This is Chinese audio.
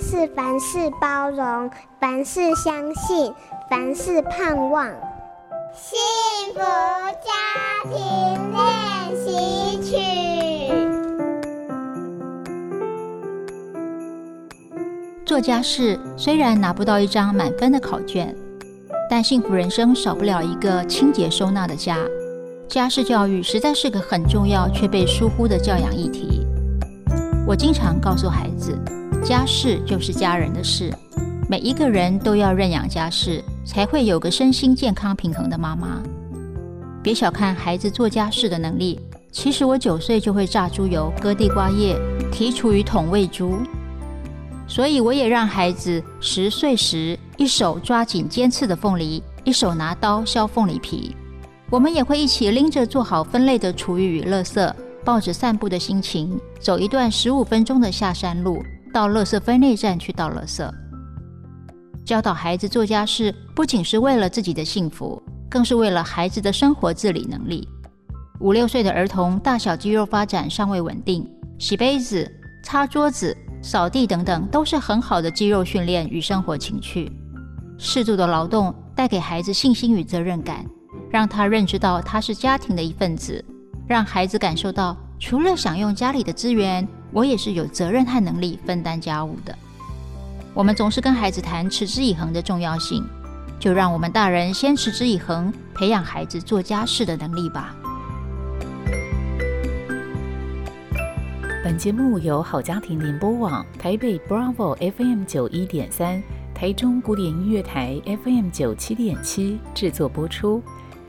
是凡事包容，凡事相信，凡事盼望。幸福家庭练习曲。做家事虽然拿不到一张满分的考卷，但幸福人生少不了一个清洁收纳的家。家事教育实在是个很重要却被疏忽的教养议题。我经常告诉孩子，家事就是家人的事，每一个人都要认养家事，才会有个身心健康平衡的妈妈。别小看孩子做家事的能力，其实我九岁就会榨猪油、割地瓜叶、提厨余桶喂猪。所以我也让孩子十岁时一手抓紧尖刺的凤梨，一手拿刀削凤梨皮。我们也会一起拎着做好分类的厨余与垃圾，抱着散步的心情，走一段十五分钟的下山路，到垃圾分类站去倒垃圾。教导孩子做家事，不仅是为了自己的幸福，更是为了孩子的生活自理能力。五六岁的儿童大小肌肉发展尚未稳定，洗杯子、擦桌子。扫地等等都是很好的肌肉训练与生活情趣。适度的劳动带给孩子信心与责任感，让他认知到他是家庭的一份子，让孩子感受到除了享用家里的资源，我也是有责任和能力分担家务的。我们总是跟孩子谈持之以恒的重要性，就让我们大人先持之以恒，培养孩子做家事的能力吧。本节目由好家庭联播网、台北 Bravo FM 九一点三、台中古典音乐台 FM 九七点七制作播出。